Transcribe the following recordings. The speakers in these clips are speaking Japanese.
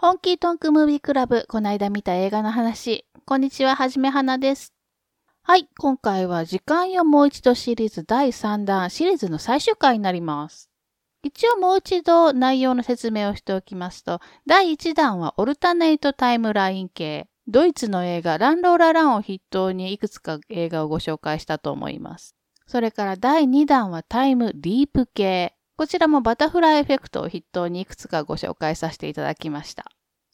本気トンクムービークラブ、こないだ見た映画の話。こんにちは、はじめはなです。はい、今回は時間よもう一度シリーズ第3弾、シリーズの最終回になります。一応もう一度内容の説明をしておきますと、第1弾はオルタネイトタイムライン系。ドイツの映画ランローラランを筆頭にいくつか映画をご紹介したと思います。それから第2弾はタイムリープ系。こちらもバタフライエフェクトを筆頭にいくつかご紹介させていただきました。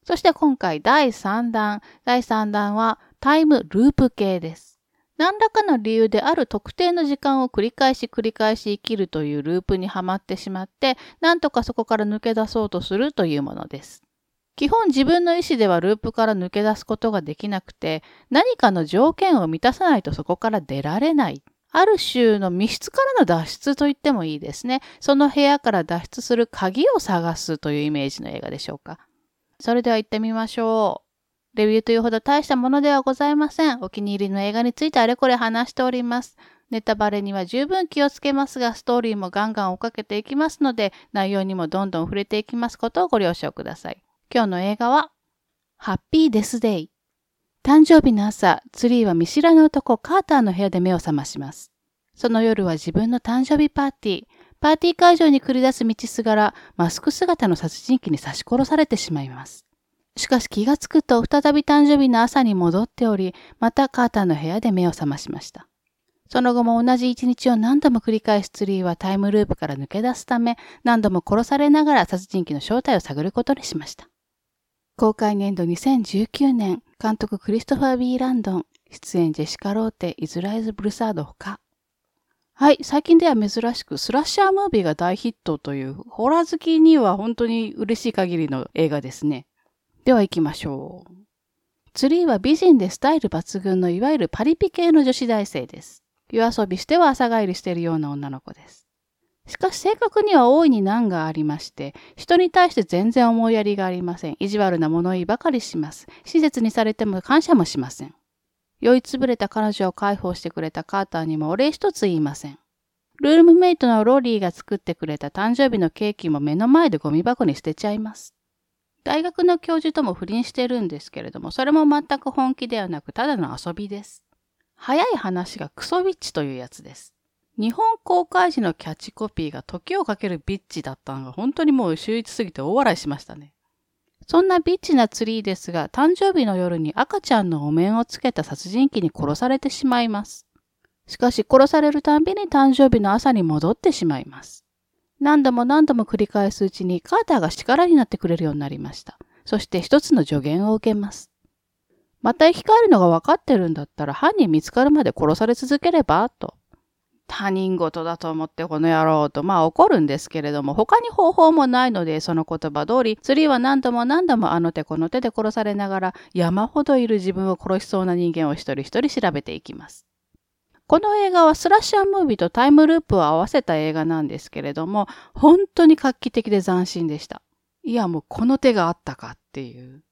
そして今回第3弾。第3弾はタイムループ系です。何らかの理由である特定の時間を繰り返し繰り返し生きるというループにはまってしまって、なんとかそこから抜け出そうとするというものです。基本自分の意思ではループから抜け出すことができなくて、何かの条件を満たさないとそこから出られない。ある種の密室からの脱出と言ってもいいですね。その部屋から脱出する鍵を探すというイメージの映画でしょうか。それでは行ってみましょう。レビューというほど大したものではございません。お気に入りの映画についてあれこれ話しております。ネタバレには十分気をつけますが、ストーリーもガンガン追っかけていきますので、内容にもどんどん触れていきますことをご了承ください。今日の映画は、ハッピーデスデイ。誕生日の朝、ツリーは見知らぬ男カーターの部屋で目を覚まします。その夜は自分の誕生日パーティー。パーティー会場に繰り出す道すがら、マスク姿の殺人鬼に刺し殺されてしまいます。しかし気がつくと再び誕生日の朝に戻っており、またカーターの部屋で目を覚ましました。その後も同じ一日を何度も繰り返すツリーはタイムループから抜け出すため、何度も殺されながら殺人鬼の正体を探ることにしました。公開年度2019年、監督クリストファー・ビー・ランドン、出演ジェシカ・ローテ、イズライズ・ブルサードほか。はい、最近では珍しくスラッシャームービーが大ヒットという、ホラー好きには本当に嬉しい限りの映画ですね。では行きましょう。ツリーは美人でスタイル抜群のいわゆるパリピ系の女子大生です。夜遊びしては朝帰りしているような女の子です。しかし性格には大いに難がありまして、人に対して全然思いやりがありません。意地悪な物言いばかりします。施設にされても感謝もしません。酔いつぶれた彼女を解放してくれたカーターにもお礼一つ言いません。ルームメイトのロリーが作ってくれた誕生日のケーキも目の前でゴミ箱に捨てちゃいます。大学の教授とも不倫してるんですけれども、それも全く本気ではなく、ただの遊びです。早い話がクソビッチというやつです。日本公開時のキャッチコピーが時をかけるビッチだったのが本当にもう秀逸すぎて大笑いしましたね。そんなビッチなツリーですが、誕生日の夜に赤ちゃんのお面をつけた殺人鬼に殺されてしまいます。しかし殺されるたんびに誕生日の朝に戻ってしまいます。何度も何度も繰り返すうちにカーターが力になってくれるようになりました。そして一つの助言を受けます。また生き返るのが分かってるんだったら犯人見つかるまで殺され続ければと。他人事だと思ってこの野郎とまあ怒るんですけれども他に方法もないのでその言葉通り釣りは何度も何度もあの手この手で殺されながら山ほどいる自分を殺しそうな人間を一人一人調べていきます。この映画はスラッシャームービーとタイムループを合わせた映画なんですけれども、本当に画期的で斬新でした。いや、もうこの手があったかっていう。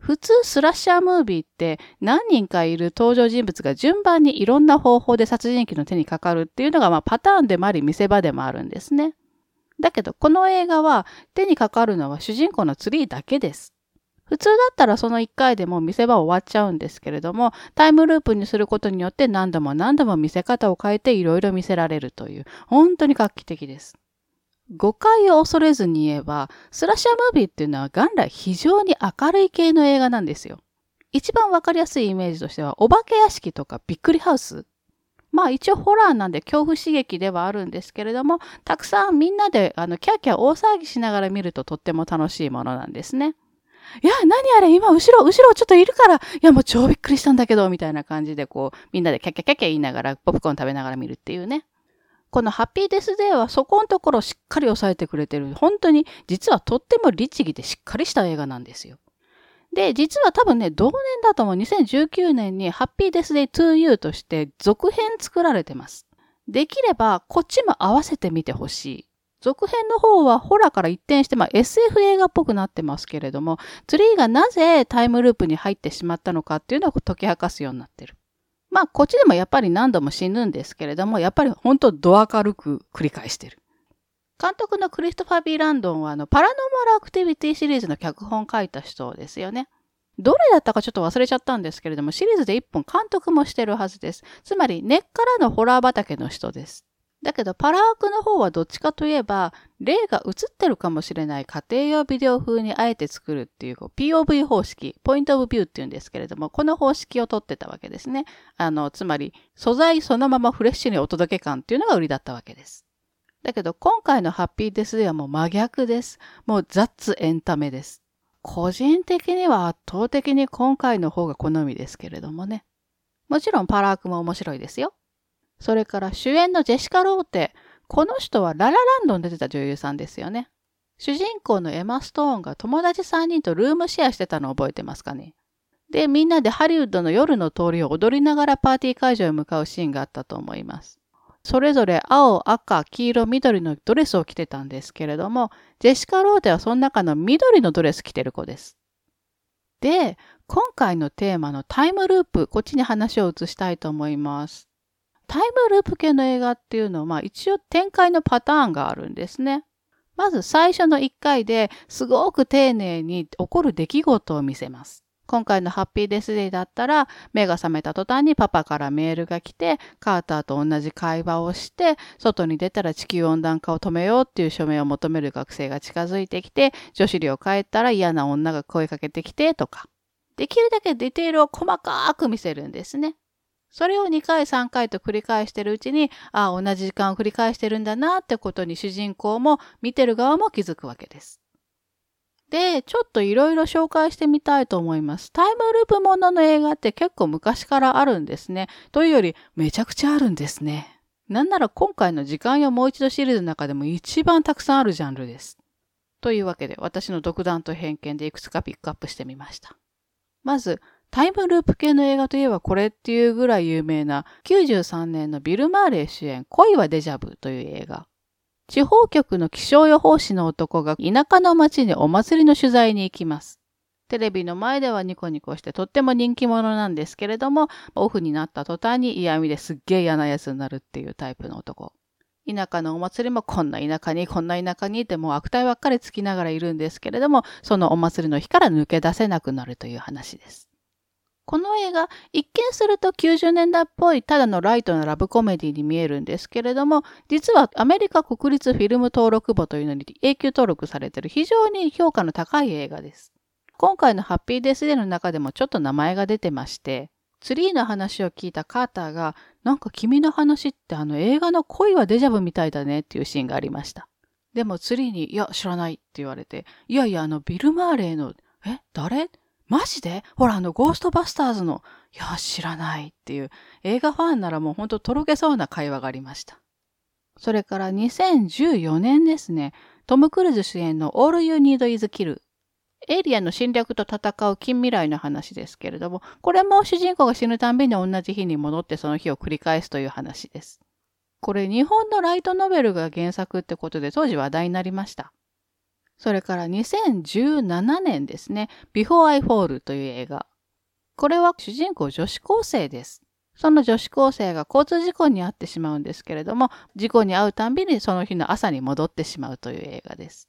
普通スラッシャームービーって何人かいる登場人物が順番にいろんな方法で殺人鬼の手にかかるっていうのがまあパターンでもあり見せ場でもあるんですね。だけどこの映画は手にかかるのは主人公のツリーだけです。普通だったらその1回でも見せ場終わっちゃうんですけれども、タイムループにすることによって何度も何度も見せ方を変えていろいろ見せられるという、本当に画期的です。誤解を恐れずに言えば、スラッシャームービーっていうのは元来非常に明るい系の映画なんですよ。一番わかりやすいイメージとしては、お化け屋敷とかびっくりハウス。まあ一応ホラーなんで恐怖刺激ではあるんですけれども、たくさんみんなであのキャーキャー大騒ぎしながら見るととっても楽しいものなんですね。いや、何あれ今後ろ、後ろちょっといるから、いや、もう超びっくりしたんだけど、みたいな感じでこう、みんなでキャッキャキャッキャ言いながら、ポップコーン食べながら見るっていうね。このハッピーデスデーはそこのところをしっかり抑えてくれてる。本当に、実はとっても律儀でしっかりした映画なんですよ。で、実は多分ね、同年だとも2019年にハッピーデスデイ to you として続編作られてます。できれば、こっちも合わせてみてほしい。続編の方はホラーから一転して、まあ、SF 映画っぽくなってますけれども、ツリーがなぜタイムループに入ってしまったのかっていうのを解き明かすようになってる。まあ、こっちでもやっぱり何度も死ぬんですけれども、やっぱり本当ド明るく繰り返してる。監督のクリストファー・ビー・ランドンはあのパラノーマル・アクティビティシリーズの脚本書いた人ですよね。どれだったかちょっと忘れちゃったんですけれども、シリーズで一本監督もしてるはずです。つまり根っからのホラー畑の人です。だけど、パラークの方はどっちかといえば、例が映ってるかもしれない家庭用ビデオ風にあえて作るっていう、POV 方式、ポイントオブビューっていうんですけれども、この方式を取ってたわけですね。あの、つまり、素材そのままフレッシュにお届け感っていうのが売りだったわけです。だけど、今回のハッピーデスではもう真逆です。もう雑エンタメです。個人的には圧倒的に今回の方が好みですけれどもね。もちろんパラークも面白いですよ。それから主演のジェシカ・ローテ。この人はララランドに出てた女優さんですよね。主人公のエマ・ストーンが友達3人とルームシェアしてたの覚えてますかね。で、みんなでハリウッドの夜の通りを踊りながらパーティー会場へ向かうシーンがあったと思います。それぞれ青、赤、黄色、緑のドレスを着てたんですけれども、ジェシカ・ローテはその中の緑のドレス着てる子です。で、今回のテーマのタイムループ、こっちに話を移したいと思います。タイムループ系の映画っていうのは、まあ一応展開のパターンがあるんですね。まず最初の1回ですごく丁寧に起こる出来事を見せます。今回のハッピーデスデーだったら、目が覚めた途端にパパからメールが来て、カーターと同じ会話をして、外に出たら地球温暖化を止めようっていう署名を求める学生が近づいてきて、女子寮帰ったら嫌な女が声かけてきてとか。できるだけディテールを細かく見せるんですね。それを2回3回と繰り返してるうちに、ああ、同じ時間を繰り返してるんだなってことに主人公も見てる側も気づくわけです。で、ちょっといろいろ紹介してみたいと思います。タイムループものの映画って結構昔からあるんですね。というより、めちゃくちゃあるんですね。なんなら今回の時間よもう一度シリーズの中でも一番たくさんあるジャンルです。というわけで、私の独断と偏見でいくつかピックアップしてみました。まず、タイムループ系の映画といえばこれっていうぐらい有名な93年のビル・マーレー主演恋はデジャブという映画。地方局の気象予報士の男が田舎の町にお祭りの取材に行きます。テレビの前ではニコニコしてとっても人気者なんですけれども、オフになった途端に嫌味ですっげえ嫌なやつになるっていうタイプの男。田舎のお祭りもこんな田舎にこんな田舎にってもう悪態ばっかりつきながらいるんですけれども、そのお祭りの日から抜け出せなくなるという話です。この映画、一見すると90年代っぽいただのライトなラブコメディに見えるんですけれども、実はアメリカ国立フィルム登録簿というのに永久登録されている非常に評価の高い映画です。今回のハッピーデスデーの中でもちょっと名前が出てまして、ツリーの話を聞いたカーターが、なんか君の話ってあの映画の恋はデジャブみたいだねっていうシーンがありました。でもツリーに、いや、知らないって言われて、いやいや、あのビル・マーレーの、え、誰？マジで？ほら、あの、ゴーストバスターズの、いや、知らないっていう、映画ファンならもうほんととろけそうな会話がありました。それから2014年ですね、トム・クルーズ主演の All You Need Is Kill。エイリアンの侵略と戦う近未来の話ですけれども、これも主人公が死ぬたんびに同じ日に戻ってその日を繰り返すという話です。これ日本のライトノベルが原作ってことで当時話題になりました。それから2017年ですね、Before I Fall という映画。これは主人公女子高生です。その女子高生が交通事故に遭ってしまうんですけれども、事故に遭うたんびにその日の朝に戻ってしまうという映画です。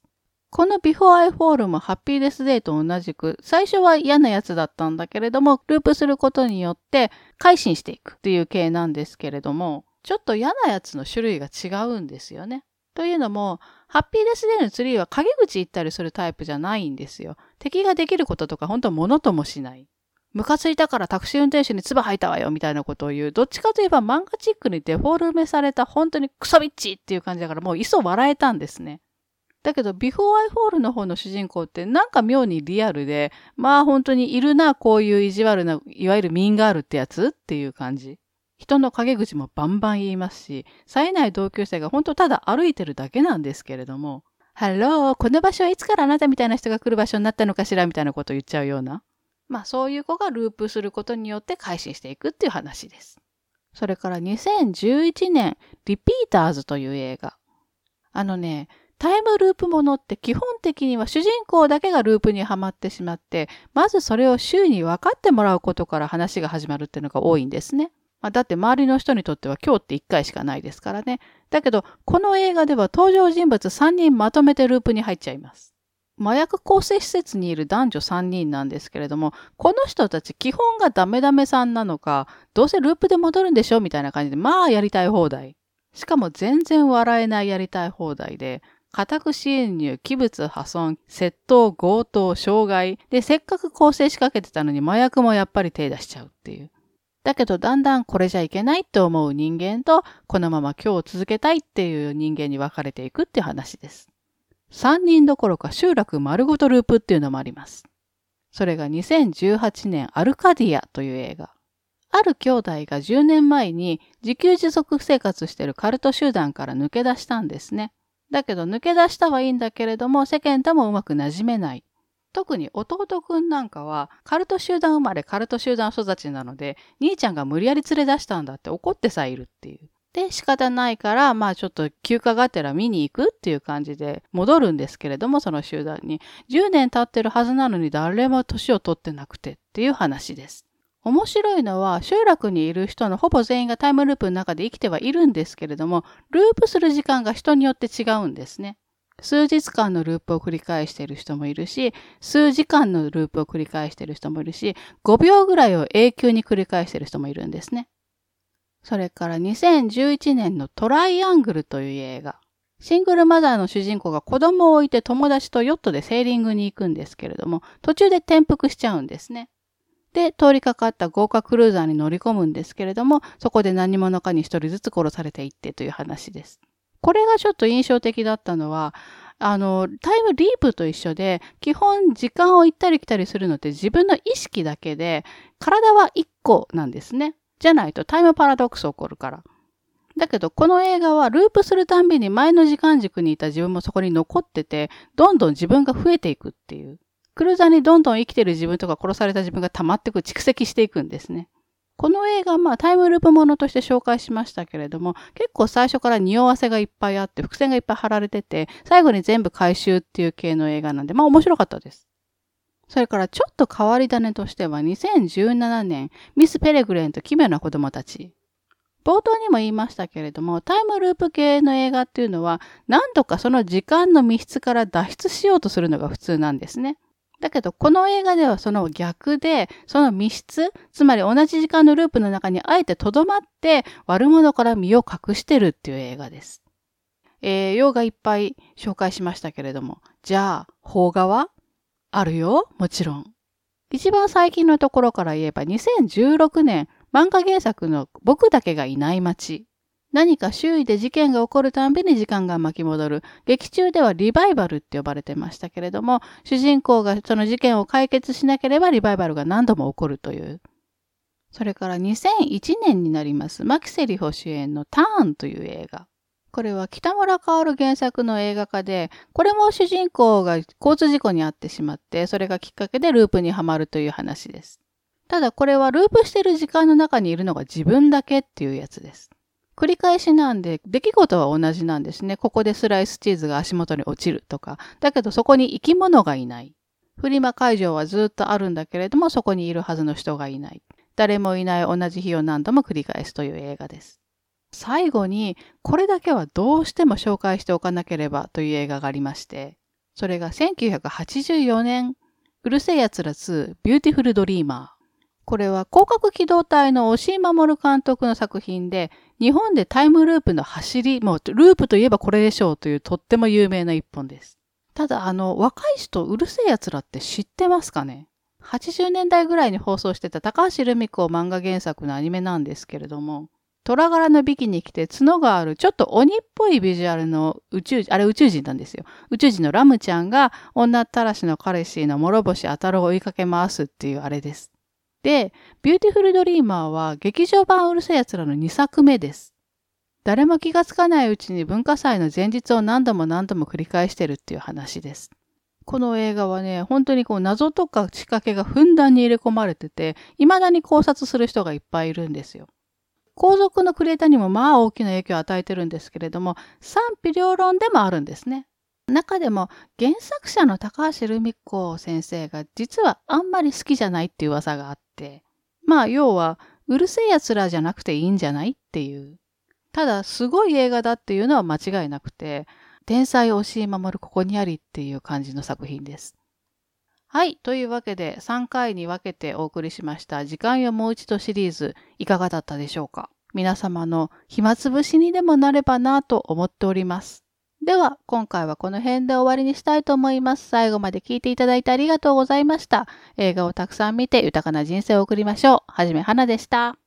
この Before I Fall もハッピーデスデーと同じく、最初は嫌なやつだったんだけれども、ループすることによって改心していくっていう系なんですけれども、ちょっと嫌なやつの種類が違うんですよね。というのも、ハッピーデスデーのツリーは陰口言ったりするタイプじゃないんですよ。敵ができることとか本当物ともしない。ムカついたからタクシー運転手に唾吐いたわよみたいなことを言う。どっちかといえば漫画チックにデフォルメされた本当にクソビッチっていう感じだからもういっそ笑えたんですね。だけど、 Before I Fall の方の主人公ってなんか妙にリアルで、まあ本当にいるな、こういう意地悪な、いわゆる mean girl ってやつっていう感じ。人の陰口もバンバン言いますし、冴えない同級生が本当ただ歩いてるだけなんですけれども、 hello、この場所はいつからあなたみたいな人が来る場所になったのかしらみたいなことを言っちゃうような。まあそういう子がループすることによって改心していくっていう話です。それから2011年、リピーターズという映画。あのね、タイムループものって基本的には主人公だけがループにはまってしまって、まずそれを周囲に分かってもらうことから話が始まるっていうのが多いんですね。まあ、だって周りの人にとっては今日って1回しかないですからね。だけど、この映画では登場人物3人まとめてループに入っちゃいます。麻薬構成施設にいる男女3人なんですけれども、この人たち基本がダメダメさんなのか、どうせループで戻るんでしょみたいな感じで、まあやりたい放題。しかも全然笑えないやりたい放題で、家宅侵入、器物破損、窃盗、強盗、傷害。で、せっかく構成仕掛けてたのに麻薬もやっぱり手出しちゃうっていう。だけどだんだんこれじゃいけないって思う人間と、このまま今日を続けたいっていう人間に分かれていくっていう話です。3人どころか集落丸ごとループっていうのもあります。それが2018年アルカディアという映画。ある兄弟が10年前に自給自足生活してるカルト集団から抜け出したんですね。だけど抜け出したはいいんだけれども世間ともうまく馴染めない。特に弟くんなんかはカルト集団生まれカルト集団育ちなので兄ちゃんが無理やり連れ出したんだって怒ってさえいるっていう。で、仕方ないから、まあちょっと休暇がてら見に行くっていう感じで戻るんですけれども、その集団に。10年経ってるはずなのに誰も年を取ってなくてっていう話です。面白いのは、集落にいる人のほぼ全員がタイムループの中で生きてはいるんですけれども、ループする時間が人によって違うんですね。数日間のループを繰り返している人もいるし、数時間のループを繰り返している人もいるし、5秒ぐらいを永久に繰り返している人もいるんですね。それから2011年のトライアングルという映画。シングルマザーの主人公が子供を置いて友達とヨットでセーリングに行くんですけれども、途中で転覆しちゃうんですね。で、通りかかった豪華クルーザーに乗り込むんですけれども、そこで何者かに一人ずつ殺されていってという話です。これがちょっと印象的だったのは、あの、タイムリープと一緒で、基本時間を行ったり来たりするのって自分の意識だけで、体は一個なんですね。じゃないとタイムパラドックス起こるから。だけど、この映画はループするたんびに前の時間軸にいた自分もそこに残ってて、どんどん自分が増えていくっていう。クルーザーにどんどん生きてる自分とか殺された自分が溜まっていく、蓄積していくんですね。この映画、まあタイムループものとして紹介しましたけれども、結構最初から匂わせがいっぱいあって、伏線がいっぱい貼られてて、最後に全部回収っていう系の映画なんで、まあ面白かったです。それからちょっと変わり種としては2017年、ミス・ペレグレンと奇妙な子供たち。冒頭にも言いましたけれども、タイムループ系の映画っていうのは、何度かその時間の密室から脱出しようとするのが普通なんですね。だけど、この映画ではその逆で、その密室、つまり同じ時間のループの中にあえて留まって、悪者から身を隠してるっていう映画です。えー、洋画いっぱい紹介しましたけれども、じゃあ、邦画はあるよ、もちろん。一番最近のところから言えば2016年漫画原作の僕だけがいない街。何か周囲で事件が起こるたんびに時間が巻き戻る。劇中ではリバイバルって呼ばれてましたけれども、主人公がその事件を解決しなければリバイバルが何度も起こるという。それから2001年になります、マキセリホ主演のターンという映画。これは北村薫原作の映画化で、これも主人公が交通事故に遭ってしまって、それがきっかけでループにはまるという話です。ただこれはループしてる時間の中にいるのが自分だけっていうやつです。繰り返しなんで、出来事は同じなんですね。ここでスライスチーズが足元に落ちるとか。だけどそこに生き物がいない。フリマ会場はずっとあるんだけれども、そこにいるはずの人がいない。誰もいない同じ日を何度も繰り返すという映画です。最後に、これだけはどうしても紹介しておかなければという映画がありまして、それが1984年、うる星やつら2、ビューティフルドリーマー。これは攻殻機動隊の押井守監督の作品で、日本でタイムループの走り、もうループといえばこれでしょうというとっても有名な一本です。ただ、あの、若い人、うる星やつらって知ってますかね ?80 年代ぐらいに放送してた高橋留美子漫画原作のアニメなんですけれども、虎柄のビキニ着て角がある、ちょっと鬼っぽいビジュアルの宇宙人、あれ宇宙人なんですよ。宇宙人のラムちゃんが女ったらしの彼氏の諸星あたるを追いかけ回すっていうあれです。で、ビューティフルドリーマーは劇場版うる星やつらの2作目です。誰も気がつかないうちに文化祭の前日を何度も何度も繰り返してるっていう話です。この映画はね、本当にこう謎とか仕掛けがふんだんに入れ込まれてて、未だに考察する人がいっぱいいるんですよ。後続のクリエイターにもまあ大きな影響を与えてるんですけれども、賛否両論でもあるんですね。中でも原作者の高橋留美子先生が実はあんまり好きじゃないっていう噂があって、まあ要はうるせえ奴らじゃなくていいんじゃないっていう。ただ、すごい映画だっていうのは間違いなくて、天才を教え守るここにありっていう感じの作品です。はい。というわけで、3回に分けてお送りしました時間よもう一度シリーズ、いかがだったでしょうか？皆様の暇つぶしにでもなればなと思っております。では、今回はこの辺で終わりにしたいと思います。最後まで聞いていただいてありがとうございました。映画をたくさん見て豊かな人生を送りましょう。はじめはなでした。